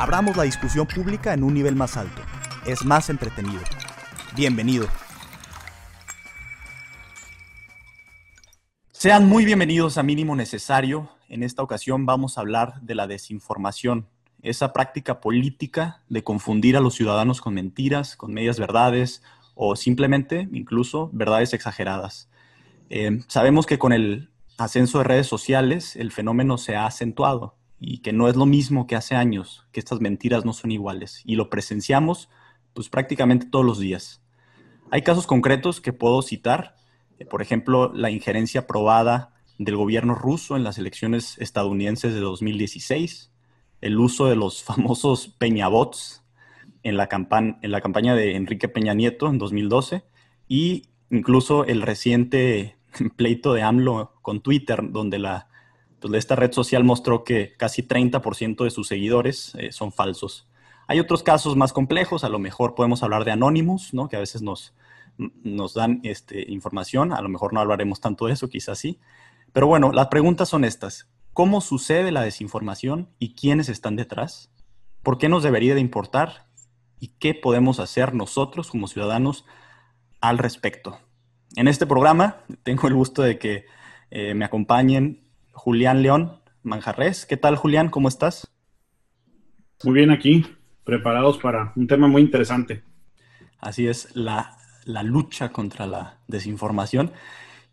Abramos la discusión pública en un nivel más alto. Es más entretenido. Bienvenido. Sean muy bienvenidos a Mínimo Necesario. En esta ocasión vamos a hablar de la desinformación, esa práctica política de confundir a los ciudadanos con mentiras, con medias verdades o simplemente incluso verdades exageradas. Eh, sabemos que con el ascenso de redes sociales el fenómeno se ha acentuado y que no es lo mismo que hace años, que estas mentiras no son iguales y lo presenciamos pues prácticamente todos los días. Hay casos concretos que puedo citar, eh, por ejemplo, la injerencia probada del gobierno ruso en las elecciones estadounidenses de 2016, el uso de los famosos Peñabots en la, en la campaña de Enrique Peña Nieto en 2012 y incluso el reciente pleito de AMLO con Twitter, donde la pues, esta red social mostró que casi 30% de sus seguidores eh, son falsos. Hay otros casos más complejos, a lo mejor podemos hablar de Anonymous, ¿no? que a veces nos, nos dan este, información, a lo mejor no hablaremos tanto de eso, quizás sí. Pero bueno, las preguntas son estas. ¿Cómo sucede la desinformación y quiénes están detrás? ¿Por qué nos debería de importar? ¿Y qué podemos hacer nosotros como ciudadanos al respecto? En este programa tengo el gusto de que eh, me acompañen Julián León Manjarres. ¿Qué tal, Julián? ¿Cómo estás? Muy bien aquí, preparados para un tema muy interesante. Así es, la, lucha contra la desinformación.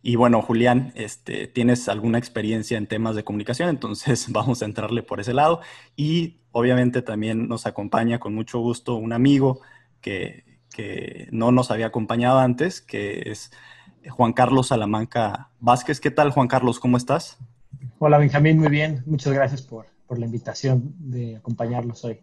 Y bueno, Julián, este, tienes alguna experiencia en temas de comunicación, entonces vamos a entrarle por ese lado. Y obviamente también nos acompaña con mucho gusto un amigo que, que no nos había acompañado antes, que es Juan Carlos Salamanca Vázquez. ¿Qué tal, Juan Carlos? ¿Cómo estás? Hola Benjamín, muy bien. Muchas gracias por, la invitación de acompañarlos hoy.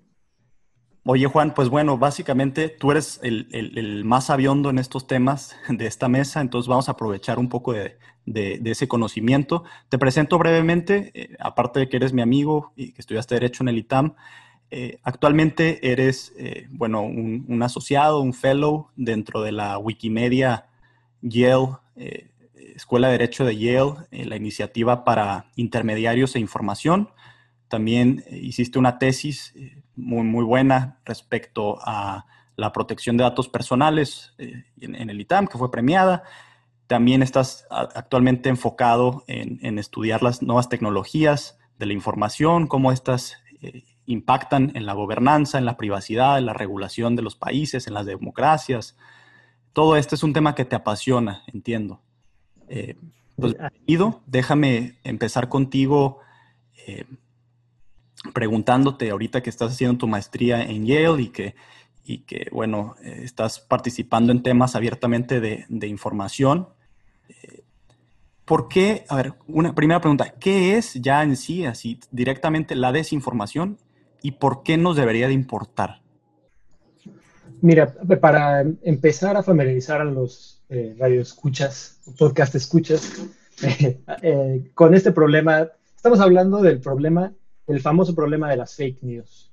Oye Juan, pues bueno, básicamente tú eres el, más aviondo en estos temas de esta mesa, entonces vamos a aprovechar un poco de, ese conocimiento. Te presento brevemente, eh, aparte de que eres mi amigo y que estudiaste Derecho en el ITAM, eh, actualmente eres, eh, bueno, un, un, asociado, un fellow dentro de la Wikimedia Yale Escuela de Derecho de Yale, eh, la iniciativa para intermediarios e información. También eh, hiciste una tesis eh, muy, muy buena respecto a la protección de datos personales en, el ITAM, que fue premiada. También estás actualmente enfocado en, estudiar las nuevas tecnologías de la información, cómo estas impactan en la gobernanza, en la privacidad, en la regulación de los países, en las democracias. Todo esto es un tema que te apasiona, entiendo. Eh, pues, Ido, déjame empezar contigo eh, preguntándote ahorita que estás haciendo tu maestría en Yale y que, y que bueno, eh, estás participando en temas abiertamente de, información. ¿Por qué? A ver, una primera pregunta, ¿qué es ya en sí, así directamente la desinformación y por qué nos debería de importar? Mira, para empezar a familiarizar a los eh, radio escuchas, podcast escuchas, eh, con este problema, estamos hablando del problema, el famoso problema de las fake news.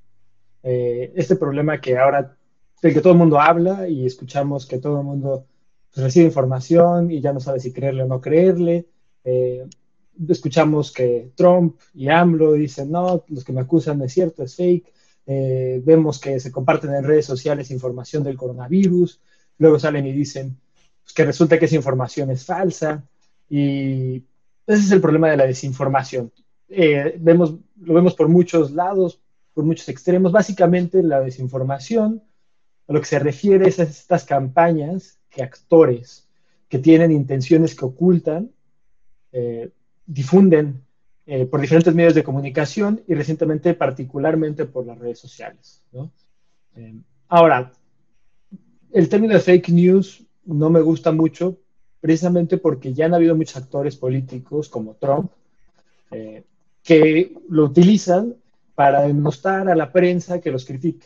Eh, este problema que ahora, del que todo el mundo habla y escuchamos que todo el mundo pues, recibe información y ya no sabe si creerle o no creerle. escuchamos que Trump y AMLO dicen, no, los que me acusan es cierto, es fake. vemos que se comparten en redes sociales información del coronavirus. Luego salen y dicen, que resulta que esa información es falsa y ese es el problema de la desinformación. Eh, vemos, lo vemos por muchos lados, por muchos extremos. Básicamente la desinformación a lo que se refiere es a estas campañas que actores que tienen intenciones que ocultan, eh, difunden eh, por diferentes medios de comunicación y recientemente particularmente por las redes sociales. ahora, el término de fake news no me gusta mucho, precisamente porque ya han habido muchos actores políticos como Trump, eh, que lo utilizan para denostar a la prensa que los critica.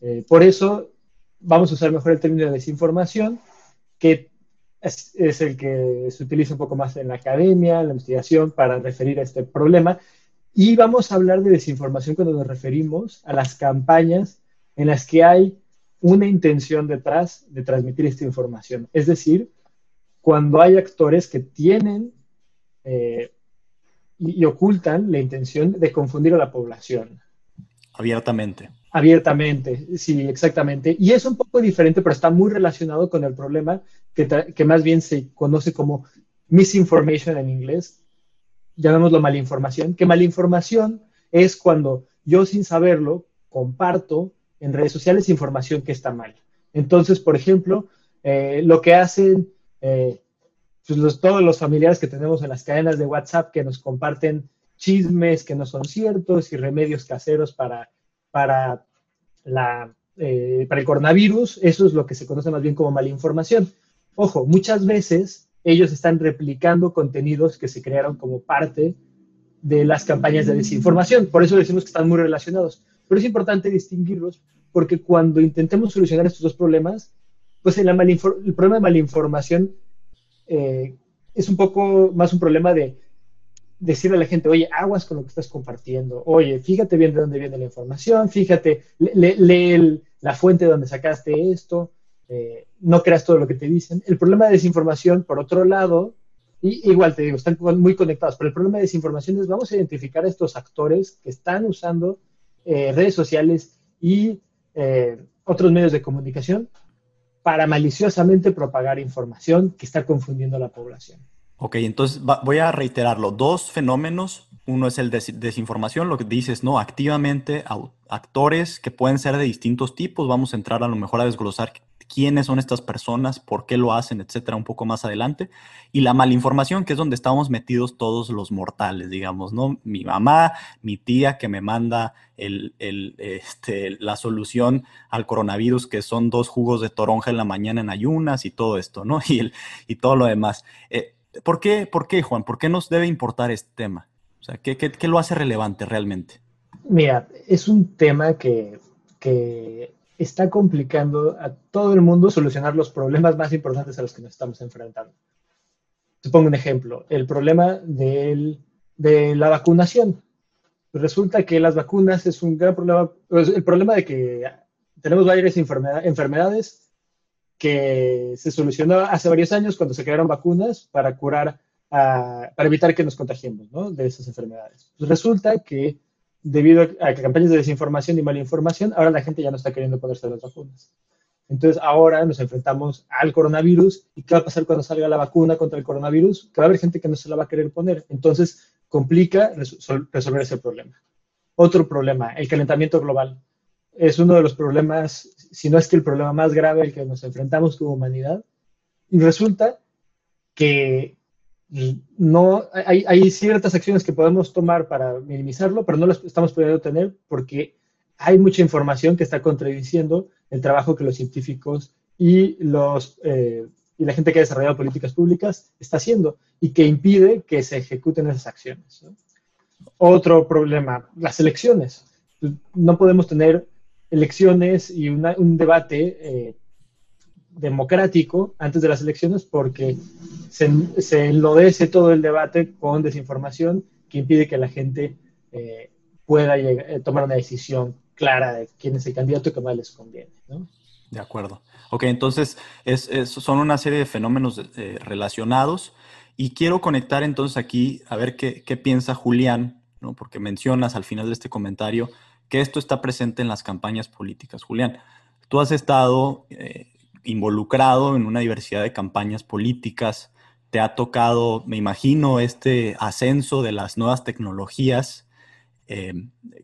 Eh, por eso vamos a usar mejor el término de desinformación, que es, es, el que se utiliza un poco más en la academia, en la investigación, para referir a este problema. Y vamos a hablar de desinformación cuando nos referimos a las campañas en las que hay una intención detrás de transmitir esta información. Es decir, cuando hay actores que tienen eh, y, y, ocultan la intención de confundir a la población. Abiertamente. Abiertamente, sí, exactamente. Y es un poco diferente, pero está muy relacionado con el problema que, que más bien se conoce como misinformation en inglés, llamémoslo malinformación, que malinformación es cuando yo sin saberlo comparto en redes sociales información que está mal. Entonces, por ejemplo, eh, lo que hacen eh, pues todos los familiares que tenemos en las cadenas de WhatsApp que nos comparten chismes que no son ciertos y remedios caseros para, para, la, eh, para el coronavirus, eso es lo que se conoce más bien como malinformación. Ojo, muchas veces ellos están replicando contenidos que se crearon como parte de las campañas de desinformación. Por eso decimos que están muy relacionados. Pero es importante distinguirlos porque cuando intentemos solucionar estos dos problemas, pues el, el problema de malinformación eh, es un poco más un problema de decirle a la gente, oye, aguas con lo que estás compartiendo, oye, fíjate bien de dónde viene la información, fíjate, lee, la fuente de donde sacaste esto, eh, no creas todo lo que te dicen. El problema de desinformación, por otro lado, y, igual te digo, están muy conectados, pero el problema de desinformación es vamos a identificar a estos actores que están usando eh, redes sociales y eh, otros medios de comunicación para maliciosamente propagar información que está confundiendo a la población. Ok, entonces voy a reiterarlo. Dos fenómenos. Uno es el de desinformación, lo que dices, ¿no? Activamente actores que pueden ser de distintos tipos. Vamos a entrar a lo mejor a desglosar quiénes son estas personas, por qué lo hacen, etcétera, un poco más adelante. Y la malinformación, que es donde estamos metidos todos los mortales, digamos, ¿no? Mi mamá, mi tía que me manda este, la solución al coronavirus, que son dos jugos de toronja en la mañana en ayunas y todo esto, ¿no? Y, todo lo demás. Eh, ¿por, qué, ¿Por qué, Juan? ¿Por qué nos debe importar este tema? O sea, ¿qué, qué, qué lo hace relevante realmente? Mira, es un tema que, que está complicando a todo el mundo solucionar los problemas más importantes a los que nos estamos enfrentando. Te pongo un ejemplo, el problema de la vacunación. Resulta que las vacunas es un gran problema, pues, el problema de que tenemos varias enfermedades que se solucionó hace varios años cuando se crearon vacunas para curar, para evitar que nos contagiemos ¿no? de esas enfermedades. Resulta que debido a campañas de desinformación y malinformación, ahora la gente ya no está queriendo ponerse las vacunas. Entonces ahora nos enfrentamos al coronavirus y qué va a pasar cuando salga la vacuna contra el coronavirus, que va a haber gente que no se la va a querer poner. Entonces complica resolver ese problema. Otro problema, el calentamiento global. Es uno de los problemas, si no es que el problema más grave al que nos enfrentamos como humanidad. Y resulta que no hay, hay, ciertas acciones que podemos tomar para minimizarlo, pero no las estamos pudiendo tener porque hay mucha información que está contradiciendo el trabajo que los científicos y, los, eh, y la gente que ha desarrollado políticas públicas está haciendo y que impide que se ejecuten esas acciones. Otro problema, las elecciones. No podemos tener elecciones y un debate eh, democrático antes de las elecciones porque se, se, enlodece todo el debate con desinformación que impide que la gente eh, pueda llegar, eh, tomar una decisión clara de quién es el candidato que más les conviene. ¿no? De acuerdo. Ok, entonces es, son una serie de fenómenos eh, relacionados y quiero conectar entonces aquí a ver qué, qué piensa Julián, ¿no? porque mencionas al final de este comentario que esto está presente en las campañas políticas. Julián, tú has estado involucrado en una diversidad de campañas políticas, te ha tocado, me imagino, este ascenso de las nuevas tecnologías, eh,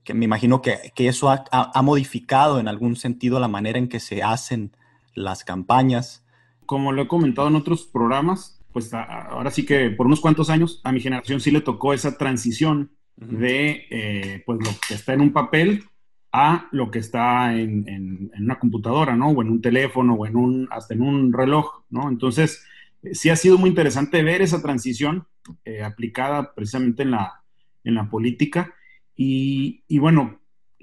que me imagino que, que eso ha, ha, modificado en algún sentido la manera en que se hacen las campañas. Como lo he comentado en otros programas, pues a, ahora sí que por unos cuantos años a mi generación sí le tocó esa transición uh -huh. de eh, pues lo que está en un papel a lo que está en, en, una computadora, ¿no? O en un teléfono, o en un, hasta en un reloj, ¿no? Entonces, eh, sí ha sido muy interesante ver esa transición eh, aplicada precisamente en la, en la política. Y, y, bueno,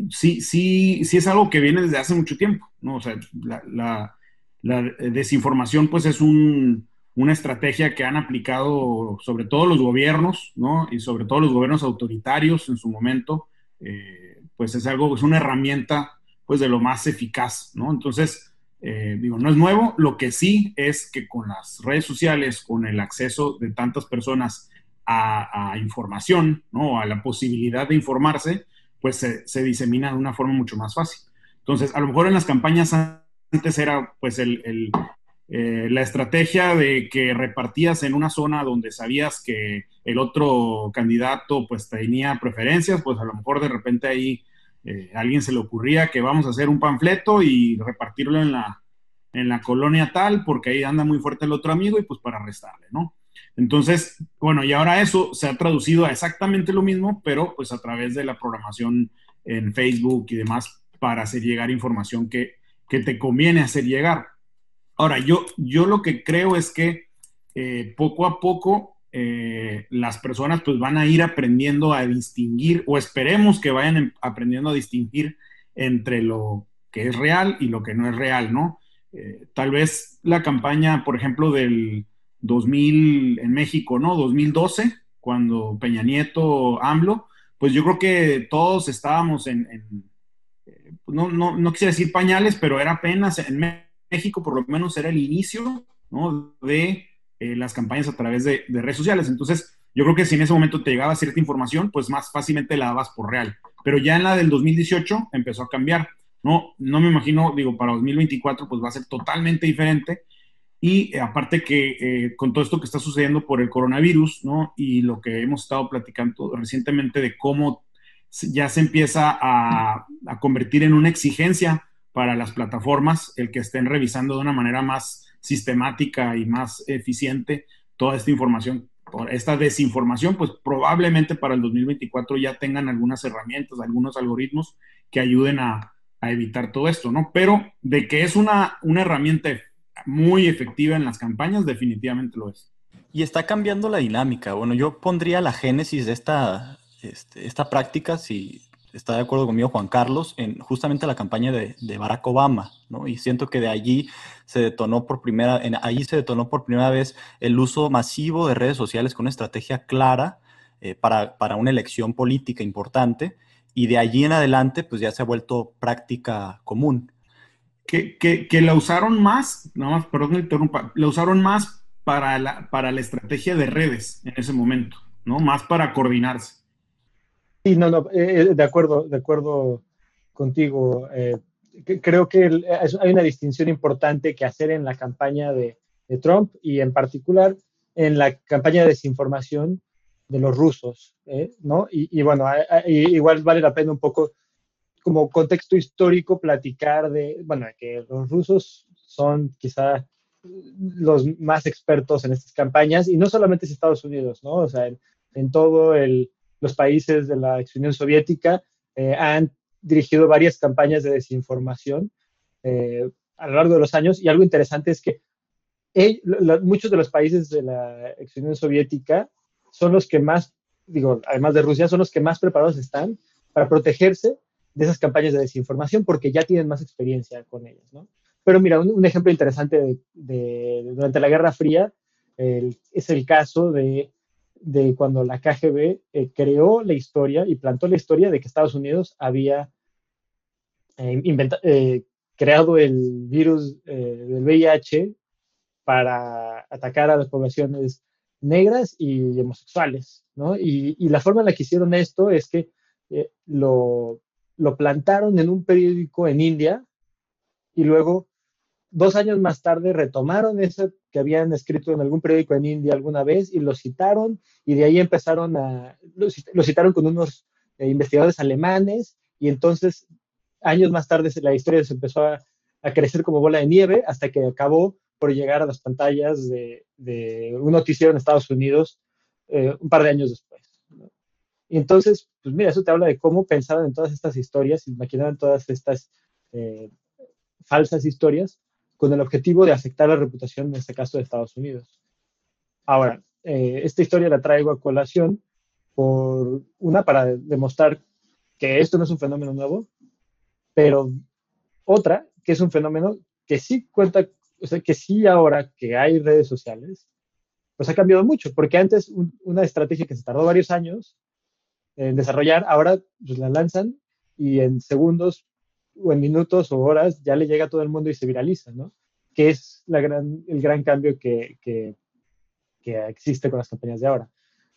sí, sí, sí es algo que viene desde hace mucho tiempo, ¿no? O sea, la, la, la desinformación pues es un, una estrategia que han aplicado sobre todo los gobiernos, ¿no? Y sobre todo los gobiernos autoritarios en su momento, eh, pues es algo, es una herramienta pues de lo más eficaz, ¿no? Entonces, eh, digo, no es nuevo, lo que sí es que con las redes sociales, con el acceso de tantas personas a, información, ¿no? A la posibilidad de informarse, pues se, disemina de una forma mucho más fácil. Entonces, a lo mejor en las campañas antes era pues el, eh, la estrategia de que repartías en una zona donde sabías que el otro candidato pues tenía preferencias, pues a lo mejor de repente ahí eh, alguien se le ocurría que vamos a hacer un panfleto y repartirlo en la, en la colonia tal, porque ahí anda muy fuerte el otro amigo y pues para arrestarle, ¿no? Entonces, bueno, y ahora eso se ha traducido a exactamente lo mismo, pero pues a través de la programación en Facebook y demás para hacer llegar información que, que te conviene hacer llegar. Ahora, yo, yo lo que creo es que eh, poco a poco eh, las personas pues van a ir aprendiendo a distinguir, o esperemos que vayan em, aprendiendo a distinguir entre lo que es real y lo que no es real, ¿no? Eh, tal vez la campaña, por ejemplo, del 2000 en México, ¿no? 2012, cuando Peña Nieto, AMLO, pues yo creo que todos estábamos en, no, no, no, quisiera decir pañales, pero era apenas en México por lo menos era el inicio de eh, las campañas a través de, redes sociales. Entonces, yo creo que si en ese momento te llegaba cierta información, pues más fácilmente la dabas por real. Pero ya en la del 2018 empezó a cambiar. No, no me imagino, digo, para 2024 pues va a ser totalmente diferente. Y eh, aparte que eh, con todo esto que está sucediendo por el coronavirus, ¿no? Y lo que hemos estado platicando recientemente de cómo ya se empieza a, a convertir en una exigencia para las plataformas el que estén revisando de una manera más sistemática y más eficiente toda esta información, esta desinformación, pues probablemente para el 2024 ya tengan algunas herramientas, algunos algoritmos que ayuden a, evitar todo esto, ¿no? Pero de que es una, una herramienta muy efectiva en las campañas, definitivamente lo es. Y está cambiando la dinámica. Bueno, yo pondría la génesis de esta, este, esta práctica, si, está de acuerdo conmigo Juan Carlos, en justamente la campaña de, Barack Obama, ¿no? Y siento que de allí se detonó por primera, allí se detonó por primera vez el uso masivo de redes sociales con una estrategia clara eh, para, para, una elección política importante, y de allí en adelante, pues ya se ha vuelto práctica común. Que, que, la usaron más, nada más, perdón, interrumpa, la usaron más para la, para la estrategia de redes en ese momento, ¿no? Más para coordinarse. Sí, no, eh, eh, de acuerdo, de acuerdo contigo. Eh, creo que hay una distinción importante que hacer en la campaña de, Trump y en particular en la campaña de desinformación de los rusos, ¿no? Y, bueno, igual vale la pena un poco como contexto histórico platicar de, bueno, que los rusos son quizá los más expertos en estas campañas y no solamente es Estados Unidos, ¿no? O sea, en todo el, los países de la ex Unión Soviética eh, han dirigido varias campañas de desinformación eh, a lo largo de los años y algo interesante es que muchos de los países de la ex Unión Soviética son los que más, digo, además de Rusia, son los que más preparados están para protegerse de esas campañas de desinformación porque ya tienen más experiencia con ellas, ¿no? Pero mira, un, ejemplo interesante de, durante la Guerra Fría es el caso de de cuando la KGB eh, creó la historia y plantó la historia de que Estados Unidos había eh, eh, creado el virus del VIH para atacar a las poblaciones negras y homosexuales, ¿no? Y, la forma en la que hicieron esto es que lo, lo plantaron en un periódico en India y luego dos años más tarde retomaron eso que habían escrito en algún periódico en India alguna vez y lo citaron y de ahí empezaron a, lo, citaron con unos eh, investigadores alemanes y entonces años más tarde la historia se empezó a, crecer como bola de nieve hasta que acabó por llegar a las pantallas de, un noticiero en Estados Unidos eh, un par de años después. Y entonces, pues mira, eso te habla de cómo pensaban en todas estas historias, imaginaban todas estas eh, falsas historias con el objetivo de afectar la reputación, en este caso, de Estados Unidos. Ahora, eh, esta historia la traigo a colación por una para demostrar que esto no es un fenómeno nuevo, pero otra, que es un fenómeno que sí cuenta, o sea, que sí ahora que hay redes sociales, pues ha cambiado mucho, porque antes una estrategia que se tardó varios años en desarrollar, ahora pues la lanzan y en segundos o en minutos o horas ya le llega a todo el mundo y se viraliza, ¿no? Que es la gran, el gran cambio que, que, que existe con las campañas de ahora.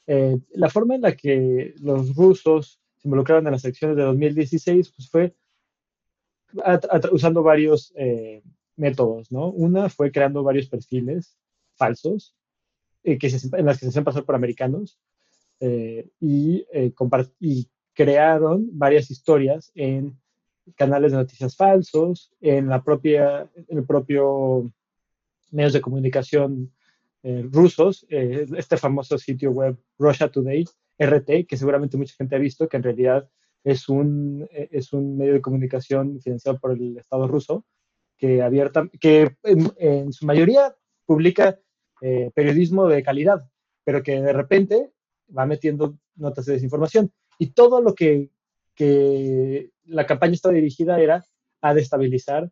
Eh, la forma en la que los rusos se involucraron en las elecciones de 2016 pues fue usando varios eh, métodos, ¿no? Una fue creando varios perfiles falsos eh, que en las que se hacían pasar por americanos y, y crearon varias historias en canales de noticias falsos, en la propia, en el propio medios de comunicación eh, rusos, eh, este famoso sitio web Russia Today, RT, que seguramente mucha gente ha visto, que en realidad es un, eh, es un medio de comunicación financiado por el Estado ruso, que, abierta, que en, su mayoría publica periodismo de calidad, pero que de repente va metiendo notas de desinformación. Y todo lo que, que la campaña estaba dirigida era a destabilizar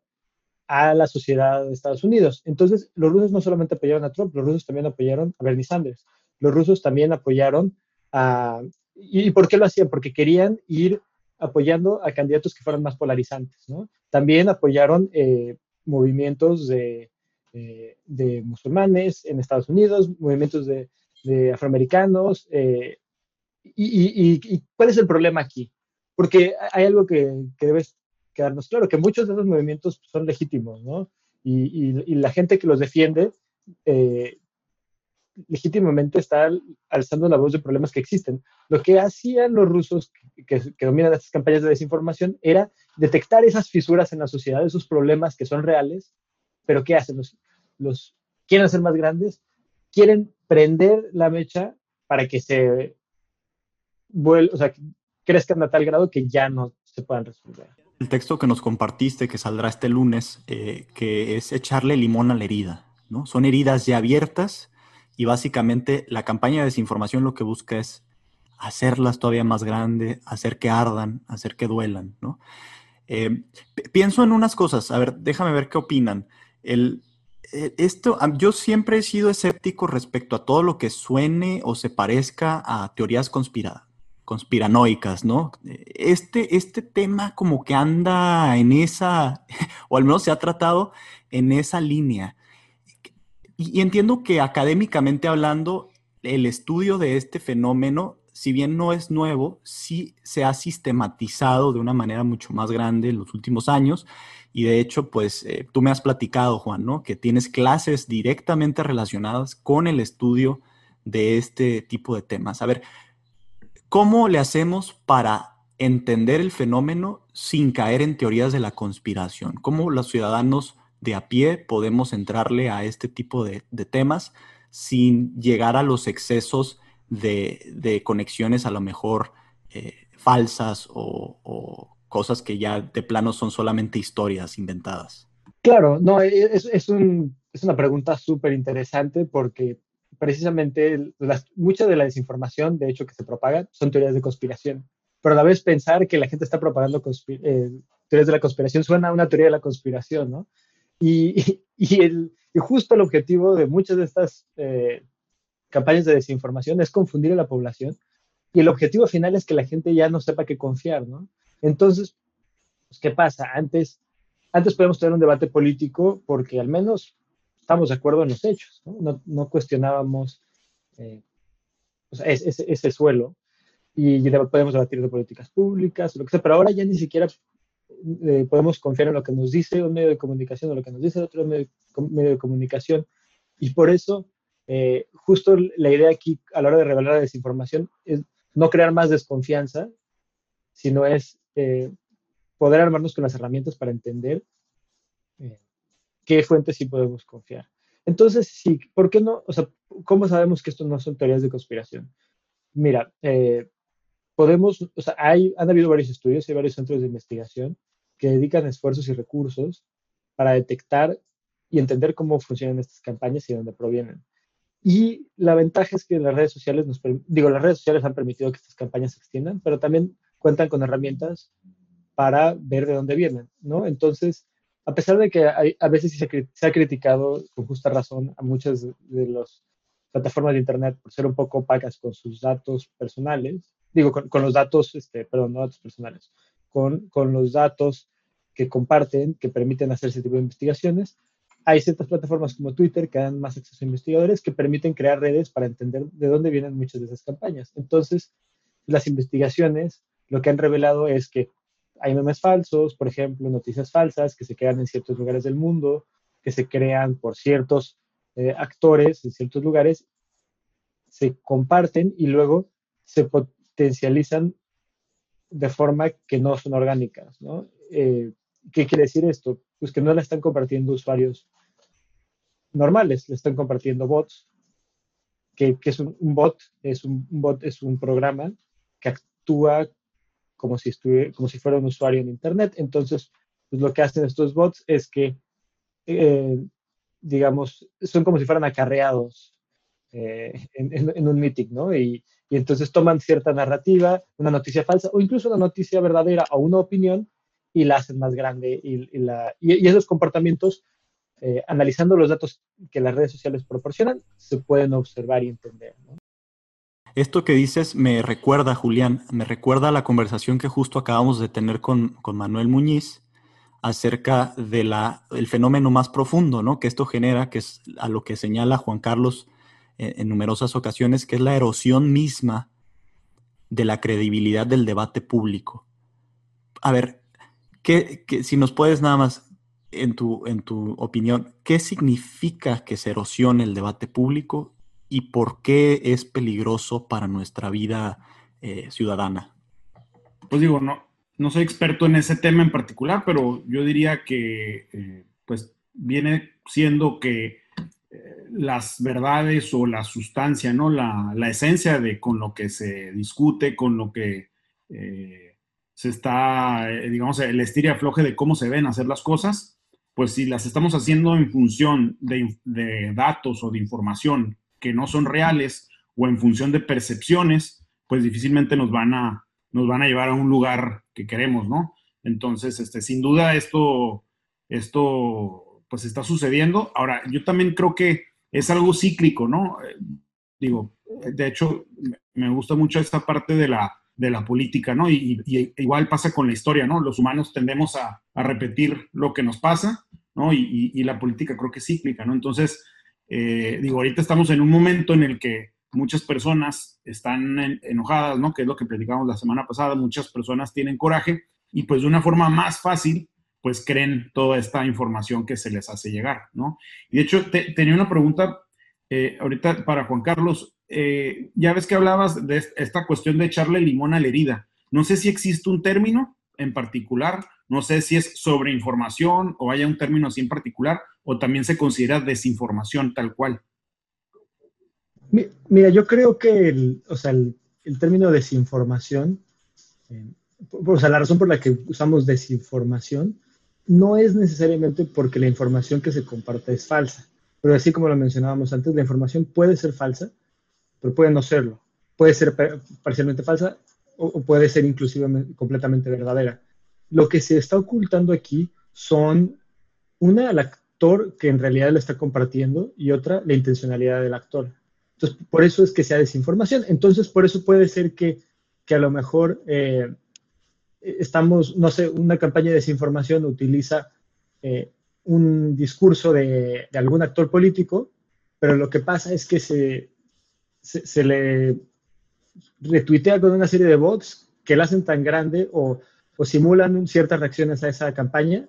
a la sociedad de Estados Unidos. Entonces, los rusos no solamente apoyaron a Trump, los rusos también apoyaron a Bernie Sanders. Los rusos también apoyaron a... ¿Y por qué lo hacían? Porque querían ir apoyando a candidatos que fueran más polarizantes, ¿no? También apoyaron eh, movimientos de, eh, de, musulmanes en Estados Unidos, movimientos de, afroamericanos. Eh, y, cuál es el problema aquí? Porque hay algo que, que debes quedarnos claro, que muchos de esos movimientos son legítimos, ¿no? Y, y, la gente que los defiende eh, legítimamente está alzando la voz de problemas que existen. Lo que hacían los rusos que, que, dominan estas campañas de desinformación era detectar esas fisuras en la sociedad, esos problemas que son reales, pero ¿qué hacen? Los, los quieren hacer más grandes, quieren prender la mecha para que se vuelva, o sea, crezcan a tal grado que ya no se puedan resolver el texto que nos compartiste, que saldrá este lunes, eh, que es echarle limón a la herida, ¿no? Son heridas ya abiertas y básicamente la campaña de desinformación lo que busca es hacerlas todavía más grandes, hacer que ardan, hacer que duelan, ¿no? Eh, pienso en unas cosas, a ver, déjame ver qué opinan. El, eh, esto, yo siempre he sido escéptico respecto a todo lo que suene o se parezca a teorías conspiradas conspiranoicas, ¿no? Este, este tema como que anda en esa, o al menos se ha tratado en esa línea. Y, entiendo que académicamente hablando, el estudio de este fenómeno, si bien no es nuevo, sí se ha sistematizado de una manera mucho más grande en los últimos años. Y de hecho, pues eh, tú me has platicado, Juan, ¿no? Que tienes clases directamente relacionadas con el estudio de este tipo de temas. A ver, ¿Cómo le hacemos para entender el fenómeno sin caer en teorías de la conspiración? ¿Cómo los ciudadanos de a pie podemos entrarle a este tipo de, temas sin llegar a los excesos de, conexiones a lo mejor eh, falsas o, cosas que ya de plano son solamente historias inventadas? Claro, no, es, es una pregunta súper interesante porque precisamente mucha de la desinformación, de hecho, que se propaga, son teorías de conspiración. Pero a la vez pensar que la gente está propagando eh, teorías de la conspiración suena a una teoría de la conspiración, ¿no? Y, y, el, justo el objetivo de muchas de estas eh, campañas de desinformación es confundir a la población y el objetivo final es que la gente ya no sepa qué confiar, ¿no? Entonces, pues, ¿qué pasa? Antes, antes podemos tener un debate político porque al menos estamos de acuerdo en los hechos, no, no, cuestionábamos eh, ese, suelo y podemos debatir de políticas públicas, lo que sea, pero ahora ya ni siquiera eh, podemos confiar en lo que nos dice un medio de comunicación o lo que nos dice otro medio, de comunicación. Y por eso, eh, justo la idea aquí a la hora de revelar la desinformación es no crear más desconfianza, sino es poder armarnos con las herramientas para entender qué fuentes sí podemos confiar. Entonces, sí, ¿por qué no? O sea, ¿cómo sabemos que esto no son teorías de conspiración? Mira, eh, podemos, o sea, hay, han habido varios estudios, hay varios centros de investigación que dedican esfuerzos y recursos para detectar y entender cómo funcionan estas campañas y de dónde provienen. Y la ventaja es que las redes sociales nos, digo, las redes sociales han permitido que estas campañas se extiendan, pero también cuentan con herramientas para ver de dónde vienen, ¿no? Entonces, a pesar de que a veces se, ha criticado con justa razón a muchas de las plataformas de Internet por ser un poco opacas con sus datos personales, digo, con, los datos, este, perdón, no datos personales, con, con los datos que comparten, que permiten hacer ese tipo de investigaciones, hay ciertas plataformas como Twitter que dan más acceso a investigadores que permiten crear redes para entender de dónde vienen muchas de esas campañas. Entonces, las investigaciones lo que han revelado es que hay memes falsos, por ejemplo, noticias falsas que se crean en ciertos lugares del mundo, que se crean por ciertos eh, actores en ciertos lugares, se comparten y luego se potencializan de forma que no son orgánicas. ¿no? Eh, ¿Qué quiere decir esto? Pues que no la están compartiendo usuarios normales, le están compartiendo bots, que, es un, bot, es un, bot, es un programa que actúa como si, como si fuera un usuario en Internet. Entonces, pues lo que hacen estos bots es que, eh, digamos, son como si fueran acarreados eh, en, un meeting, ¿no? Y, entonces toman cierta narrativa, una noticia falsa o incluso una noticia verdadera o una opinión y la hacen más grande. Y, la, y esos comportamientos, eh, analizando los datos que las redes sociales proporcionan, se pueden observar y entender. ¿no? Esto que dices me recuerda, Julián, me recuerda a la conversación que justo acabamos de tener con, Manuel Muñiz acerca del fenómeno más profundo, ¿no? Que esto genera, que es a lo que señala Juan Carlos en, numerosas ocasiones, que es la erosión misma de la credibilidad del debate público. A ver, ¿qué, si nos puedes nada más, en tu, en tu opinión, ¿qué significa que se erosione el debate público y por qué es peligroso para nuestra vida eh, ciudadana? Pues digo, no, no soy experto en ese tema en particular, pero yo diría que eh, pues viene siendo que eh, las verdades o la sustancia, ¿no? La, esencia de con lo que se discute, con lo que se está, digamos, el estira afloje de cómo se ven hacer las cosas, pues si las estamos haciendo en función de, de datos o de información que no son reales o en función de percepciones, pues difícilmente nos van a, nos van a llevar a un lugar que queremos, ¿no? Entonces, este, sin duda esto, esto, pues está sucediendo. Ahora, yo también creo que es algo cíclico, ¿no? Eh, digo, de hecho, me gusta mucho esta parte de la, de la política, ¿no? Y, igual pasa con la historia, ¿no? Los humanos tendemos a, repetir lo que nos pasa, ¿no? Y, y, la política creo que es cíclica, ¿no? Entonces, eh, digo, ahorita estamos en un momento en el que muchas personas están enojadas, ¿no? Que es lo que platicamos la semana pasada, muchas personas tienen coraje y pues de una forma más fácil, pues creen toda esta información que se les hace llegar, ¿no? Y de hecho, tenía una pregunta eh, ahorita para Juan Carlos. Eh, ya ves que hablabas de esta cuestión de echarle limón a la herida. No sé si existe un término en particular, no sé si es sobreinformación o haya un término así en particular, o también se considera desinformación tal cual? Mira, yo creo que el, o sea, el, término desinformación, eh, o sea, la razón por la que usamos desinformación no es necesariamente porque la información que se comparte es falsa, pero así como lo mencionábamos antes, la información puede ser falsa, pero puede no serlo. Puede ser parcialmente falsa o, puede ser inclusive completamente verdadera. Lo que se está ocultando aquí son, una, la, que en realidad lo está compartiendo y otra, la intencionalidad del actor. Entonces, por eso es que sea desinformación. Entonces, por eso puede ser que, que a lo mejor eh, estamos, no sé, una campaña de desinformación utiliza eh, un discurso de, de, algún actor político, pero lo que pasa es que se, se, se le retuitea con una serie de bots que la hacen tan grande o, o simulan ciertas reacciones a esa campaña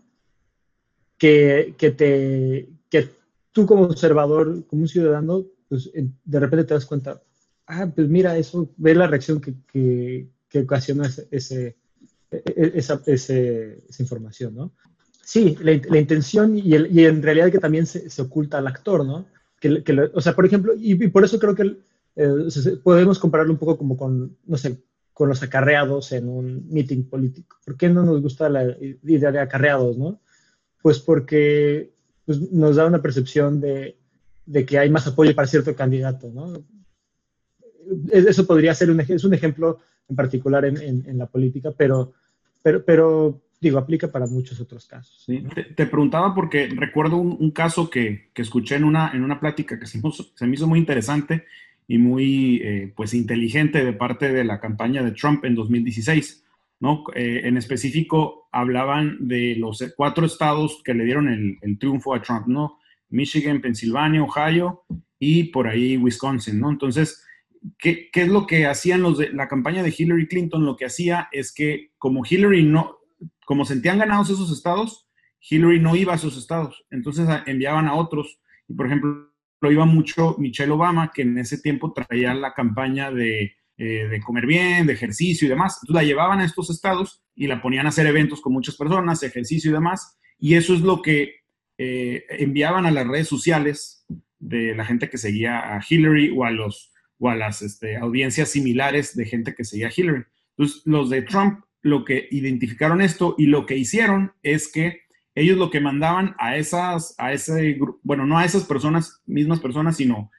que, que, te, que tú como observador, como un ciudadano, pues de repente te das cuenta, ah, pues mira, eso, ve la reacción que, que, que ocasiona ese, ese, e, esa, ese, esa, información, ¿no? Sí, la, la intención y, el, y, en realidad que también se, se oculta al actor, ¿no? Que, que o sea, por ejemplo, y, por eso creo que eh, podemos compararlo un poco como con, no sé, con los acarreados en un meeting político. ¿Por qué no nos gusta la idea de acarreados, no? Pues porque pues, nos da una percepción de, que hay más apoyo para cierto candidato, ¿no? Eso podría ser un, ejemplo en particular en, la política, pero, digo, aplica para muchos otros casos. te, preguntaba porque recuerdo un, caso que, escuché en una, plática que se se me hizo muy interesante y muy eh, pues inteligente de parte de la campaña de Trump en 2016. ¿No? Eh, en específico, hablaban de los cuatro estados que le dieron el, el, triunfo a Trump, ¿no? Michigan, Pensilvania, Ohio y por ahí Wisconsin, ¿no? Entonces, ¿qué, ¿qué, es lo que hacían los de la campaña de Hillary Clinton? Lo que hacía es que como Hillary no, como sentían ganados esos estados, Hillary no iba a esos estados, entonces enviaban a otros. Y por ejemplo, lo iba mucho Michelle Obama, que en ese tiempo traía la campaña de, eh, de, comer bien, de ejercicio y demás. Entonces la llevaban a estos estados y la ponían a hacer eventos con muchas personas, ejercicio y demás. Y eso es lo que eh, enviaban a las redes sociales de la gente que seguía a Hillary o a, los, o a las este, audiencias similares de gente que seguía a Hillary. Entonces los de Trump lo que identificaron esto y lo que hicieron es que ellos lo que mandaban a esas, a ese, bueno, no a esas personas, mismas personas, sino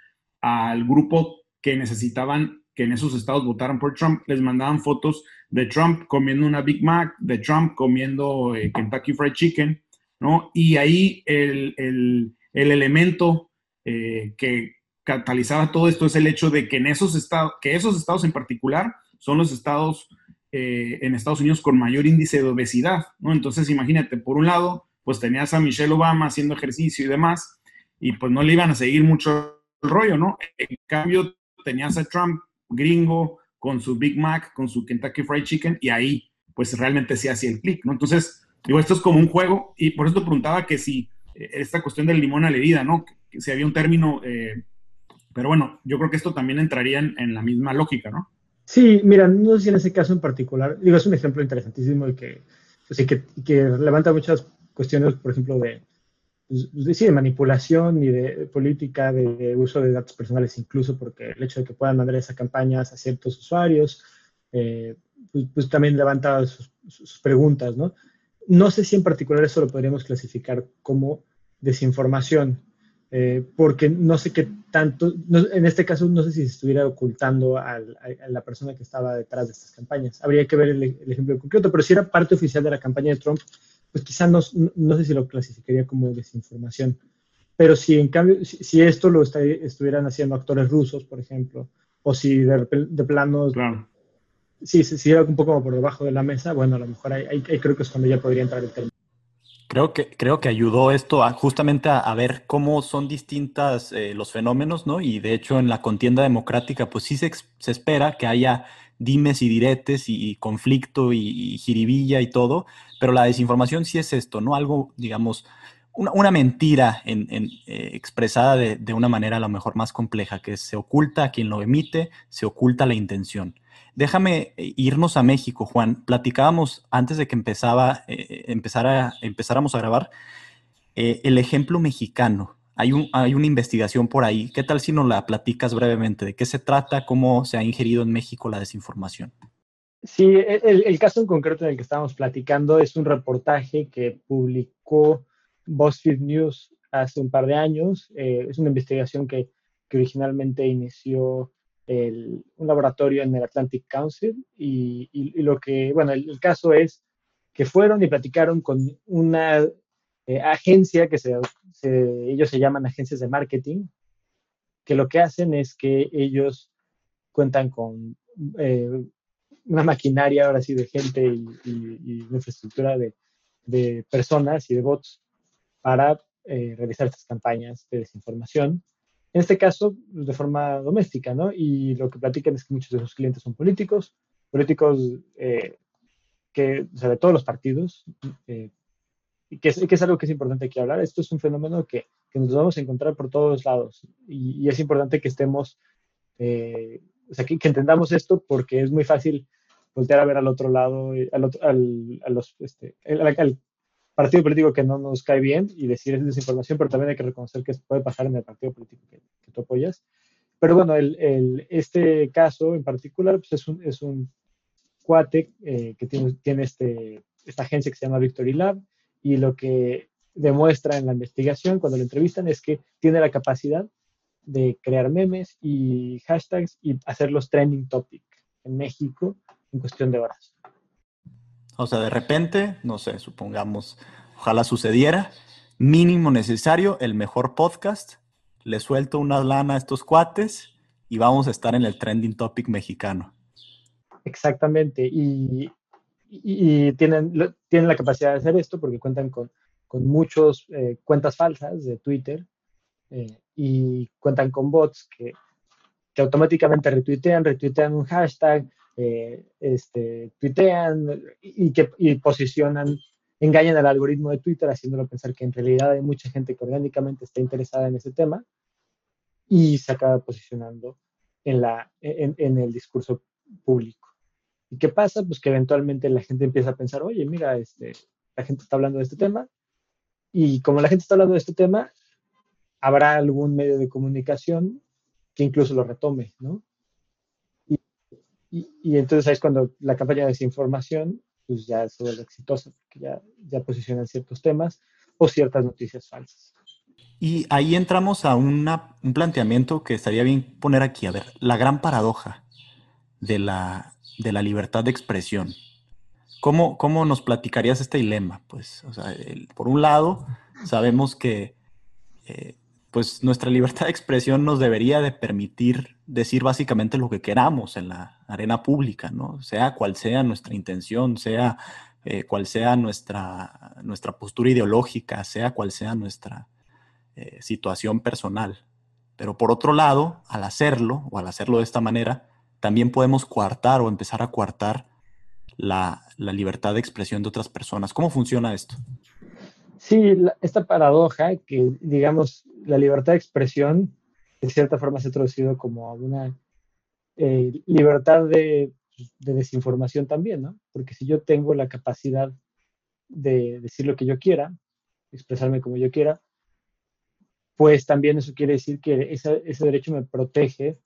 al grupo que necesitaban que en esos estados votaran por Trump, les mandaban fotos de Trump comiendo una Big Mac, de Trump comiendo eh, Kentucky Fried Chicken, ¿no? Y ahí el, el, el elemento eh, que catalizaba todo esto es el hecho de que en esos estados, que esos estados en particular son los estados eh, en Estados Unidos con mayor índice de obesidad, ¿no? Entonces, imagínate, por un lado, pues tenías a Michelle Obama haciendo ejercicio y demás, y pues no le iban a seguir mucho el rollo, ¿no? En cambio, tenías a Trump gringo con su Big Mac, con su Kentucky Fried Chicken, y ahí, pues realmente sí hacía el clic, ¿no? Entonces, digo, esto es como un juego, y por eso te preguntaba que si eh, esta cuestión del limón a la herida, ¿no? Si había un término, eh, pero bueno, yo creo que esto también entraría en la misma lógica, ¿no? Sí, mira, no sé si en ese caso en particular, digo, es un ejemplo interesantísimo y que, pues, que, que, levanta muchas cuestiones, por ejemplo, de, pues, de, manipulación y de política, de, uso de datos personales incluso, porque el hecho de que puedan mandar esas campañas a ciertos usuarios, eh, pues, pues, también levanta sus, sus, preguntas, ¿no? No sé si en particular eso lo podríamos clasificar como desinformación, eh, porque no sé qué tanto, en este caso no sé si se estuviera ocultando a, la persona que estaba detrás de estas campañas. Habría que ver el, ejemplo concreto, pero si era parte oficial de la campaña de Trump, pues quizás no, no sé si lo clasificaría como desinformación. Pero si en cambio, si, esto lo estuvieran haciendo actores rusos, por ejemplo, o si de, de plano, claro. si, si, era un poco por debajo de la mesa, bueno, a lo mejor ahí creo que es cuando ya podría entrar el término. Creo que, creo que ayudó esto a, justamente a, ver cómo son distintas eh, los fenómenos, ¿no? Y de hecho en la contienda democrática, pues sí se, espera que haya dimes y diretes y, conflicto y, jiribilla y todo, pero la desinformación sí es esto, ¿no? Algo, digamos, una, mentira en, eh, expresada de, de, una manera a lo mejor más compleja, que se oculta a quien lo emite, se oculta la intención. Déjame eh, irnos a México, Juan. Platicábamos antes de que empezaba, eh, empezara, empezáramos a grabar el ejemplo mexicano. Hay, un, una investigación por ahí. ¿Qué tal si nos la platicas brevemente? ¿De qué se trata? ¿Cómo se ha ingerido en México la desinformación? Sí, el, caso en concreto en el que estábamos platicando es un reportaje que publicó BuzzFeed News hace un par de años. es una investigación que originalmente inició un laboratorio en el Atlantic Council y, lo que, bueno, el, caso es que fueron y platicaron con una eh, agencia que ellos se llaman agencias de marketing, que lo que hacen es que ellos cuentan con eh, una maquinaria ahora sí de gente y, infraestructura de, personas y de bots para eh, realizar estas campañas de desinformación en este caso, pues, de forma doméstica, ¿no? Y lo que platican es que muchos de sus clientes son políticos, políticos que, o sea, de todos los partidos, que es, que es, algo que es importante aquí hablar. Esto es un fenómeno que, que nos vamos a encontrar por todos lados y, es importante que estemos, eh, o sea, que, entendamos esto porque es muy fácil voltear a ver al otro lado, al, otro, al, a los, este, al, partido político que no nos cae bien y decir es desinformación, pero también hay que reconocer que puede pasar en el partido político que, tú apoyas. Pero bueno, el, el, este caso en particular pues es, un, es un cuate eh, que tiene, tiene este, esta agencia que se llama Victory Lab y lo que demuestra en la investigación cuando lo entrevistan es que tiene la capacidad de crear memes y hashtags y hacerlos trending topic en México en cuestión de horas. O sea, de repente, no sé, supongamos, ojalá sucediera, mínimo necesario, el mejor podcast, le suelto una lana a estos cuates y vamos a estar en el trending topic mexicano. Exactamente, y, tienen, tienen la capacidad de hacer esto porque cuentan con, con muchas eh, cuentas falsas de Twitter eh, y cuentan con bots que, que, automáticamente retuitean, retuitean un hashtag, eh, este, y que y posicionan, engañan al algoritmo de Twitter haciéndolo pensar que en realidad hay mucha gente que orgánicamente está interesada en ese tema y se acaba posicionando en, la, en el discurso público. ¿Y qué pasa? Pues que eventualmente la gente empieza a pensar, oye, mira, este, la gente está hablando de este tema, y como la gente está hablando de este tema, habrá algún medio de comunicación que incluso lo retome, ¿no? Y, entonces ahí es cuando la campaña de desinformación pues ya se vuelve exitosa, porque ya, ya posicionan ciertos temas o ciertas noticias falsas. Y ahí entramos a un planteamiento que estaría bien poner aquí. A ver, la gran paradoja de la, de la libertad de expresión. ¿Cómo, ¿Cómo, nos platicarías este dilema? Pues, o sea, por un lado, sabemos que eh, pues nuestra libertad de expresión nos debería de permitir decir básicamente lo que queramos en la arena pública, ¿no? Sea cual sea nuestra intención, sea eh, cual sea nuestra, nuestra postura ideológica, sea cual sea nuestra eh, situación personal. Pero por otro lado, al hacerlo, o al hacerlo de esta manera, también podemos coartar o empezar a coartar la, libertad de expresión de otras personas. ¿Cómo funciona esto? Sí, esta paradoja que, digamos, la libertad de expresión, de cierta forma se ha traducido como una eh, libertad de, desinformación también, ¿no? Porque si yo tengo la capacidad de decir lo que yo quiera, expresarme como yo quiera, pues también eso quiere decir que ese derecho me protege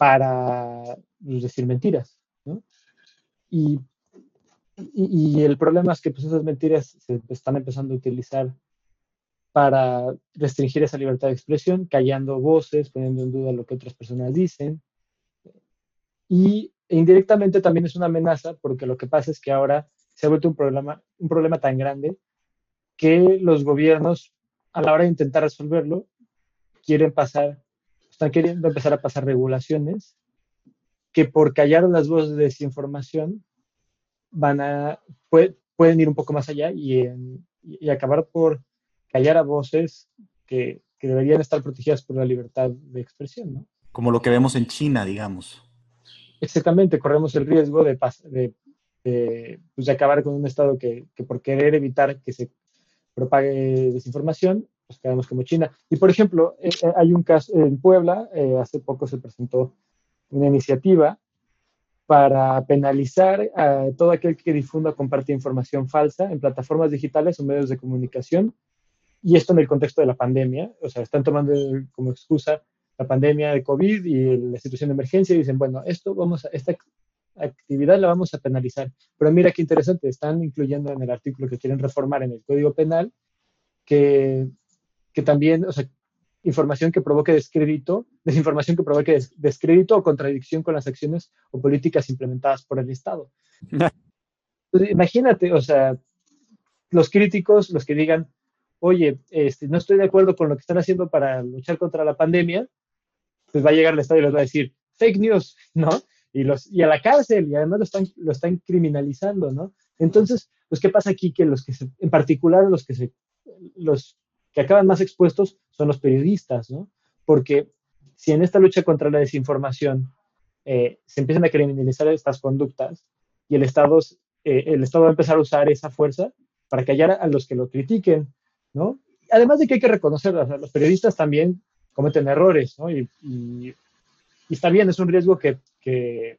para decir mentiras. Y, y, el problema es que pues, esas mentiras se están empezando a utilizar para restringir esa libertad de expresión, callando voces, poniendo en duda lo que otras personas dicen. Y e indirectamente también es una amenaza porque lo que pasa es que ahora se ha vuelto un problema, un problema tan grande que los gobiernos, a la hora de intentar resolverlo, quieren pasar, están queriendo empezar a pasar regulaciones que por callar las voces de desinformación van a, pueden ir un poco más allá y, acabar por callar a voces que, deberían estar protegidas por la libertad de expresión, ¿no? Como lo que vemos en China, digamos. Exactamente, corremos el riesgo de, de, pues, de acabar con un Estado que, por querer evitar que se propague desinformación, pues quedamos como China. Y por ejemplo, eh, eh, hay un caso en Puebla, eh, hace poco se presentó una iniciativa para penalizar a todo aquel que difunda o comparte información falsa en plataformas digitales o medios de comunicación. Y esto en el contexto de la pandemia. O sea, están tomando como excusa la pandemia de COVID y la situación de emergencia y dicen, bueno, esto vamos a, esta actividad la vamos a penalizar. Pero mira qué interesante, están incluyendo en el artículo que quieren reformar en el Código Penal que, que también, o sea, información que provoque descrédito, desinformación que provoque descrédito o contradicción con las acciones o políticas implementadas por el Estado. imagínate, o sea, los críticos, los que digan, oye, este, no estoy de acuerdo con lo que están haciendo para luchar contra la pandemia, pues va a llegar el Estado y les va a decir, fake news, ¿no? Y, los, y a la cárcel, y además lo están, lo están criminalizando, ¿no? Entonces, pues, ¿qué pasa aquí? Que los que se, en particular los que se, los que acaban más expuestos son los periodistas, ¿no? Porque si en esta lucha contra la desinformación eh, se empiezan a criminalizar estas conductas y el Estado, eh, el Estado va a empezar a usar esa fuerza para callar a los que lo critiquen, ¿no? Además de que hay que reconocer, los periodistas también cometen errores, ¿no? Y, está bien, es un riesgo que, que,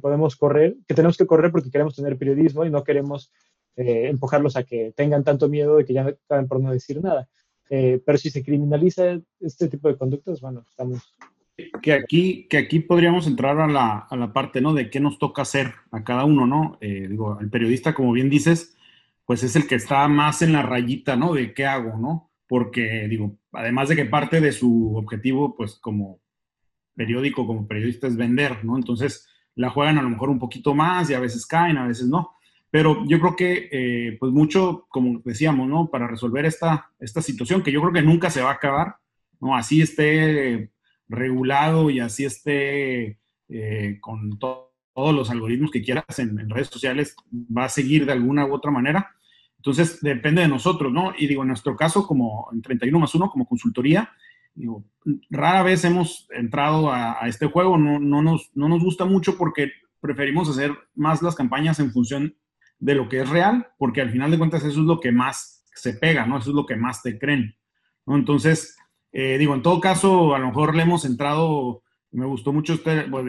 podemos correr, que tenemos que correr porque queremos tener periodismo y no queremos eh, empujarlos a que tengan tanto miedo de que ya acaben por no decir nada. Eh, pero si se criminaliza este tipo de conductas, bueno, estamos... Que aquí, que aquí podríamos entrar a la, a la parte, ¿no? De qué nos toca hacer a cada uno, ¿no? Eh, digo, el periodista, como bien dices, pues es el que está más en la rayita, ¿no? De qué hago, ¿no? Porque, digo, además de que parte de su objetivo, pues como periódico, como periodista, es vender, ¿no? Entonces, la juegan a lo mejor un poquito más y a veces caen, a veces no. Pero yo creo que, eh, pues mucho, como decíamos, ¿no? Para resolver esta, esta situación, que yo creo que nunca se va a acabar, ¿no? Así esté regulado y así esté eh, con todos los algoritmos que quieras en, redes sociales, va a seguir de alguna u otra manera. Entonces, depende de nosotros, ¿no? Y digo, en nuestro caso, como en 31 más 1, como consultoría, digo, rara vez hemos entrado a, este juego, no, no, nos, no nos gusta mucho porque preferimos hacer más las campañas en función de lo que es real, porque al final de cuentas eso es lo que más se pega, ¿no? Eso es lo que más te creen, ¿no? Entonces, eh, digo, en todo caso, a lo mejor le hemos entrado, me gustó mucho este, pues,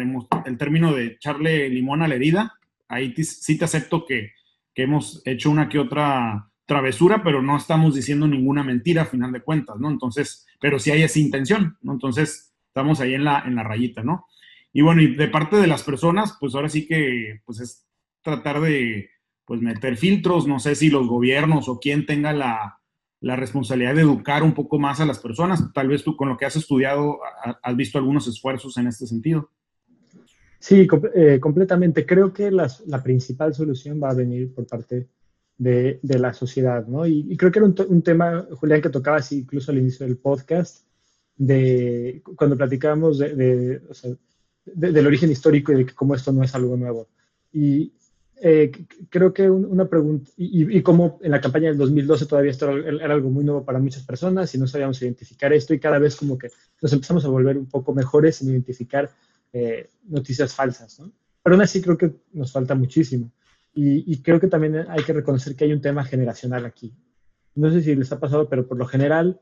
el término de echarle limón a la herida. Ahí sí te acepto que, que, hemos hecho una que otra travesura, pero no estamos diciendo ninguna mentira a final de cuentas, ¿no? Entonces, pero sí hay esa intención, ¿no? Entonces, estamos ahí en la, en la rayita, ¿no? Y bueno, y de parte de las personas, pues ahora sí que, pues es tratar de, pues meter filtros, no sé si los gobiernos o quien tenga la, responsabilidad de educar un poco más a las personas. Tal vez tú con lo que has estudiado has visto algunos esfuerzos en este sentido. Sí, eh, completamente. Creo que la principal solución va a venir por parte de, la sociedad, ¿no? Y, creo que era un, tema, Julián, que tocabas incluso al inicio del podcast, de cuando platicábamos de, del origen histórico y de cómo esto no es algo nuevo. Y, eh, creo que una pregunta, y, como en la campaña del 2012 todavía esto era, algo muy nuevo para muchas personas y no sabíamos identificar esto y cada vez como que nos empezamos a volver un poco mejores en identificar eh, noticias falsas, ¿no? Pero aún así creo que nos falta muchísimo. Y, creo que también hay que reconocer que hay un tema generacional aquí. No sé si les ha pasado, pero por lo general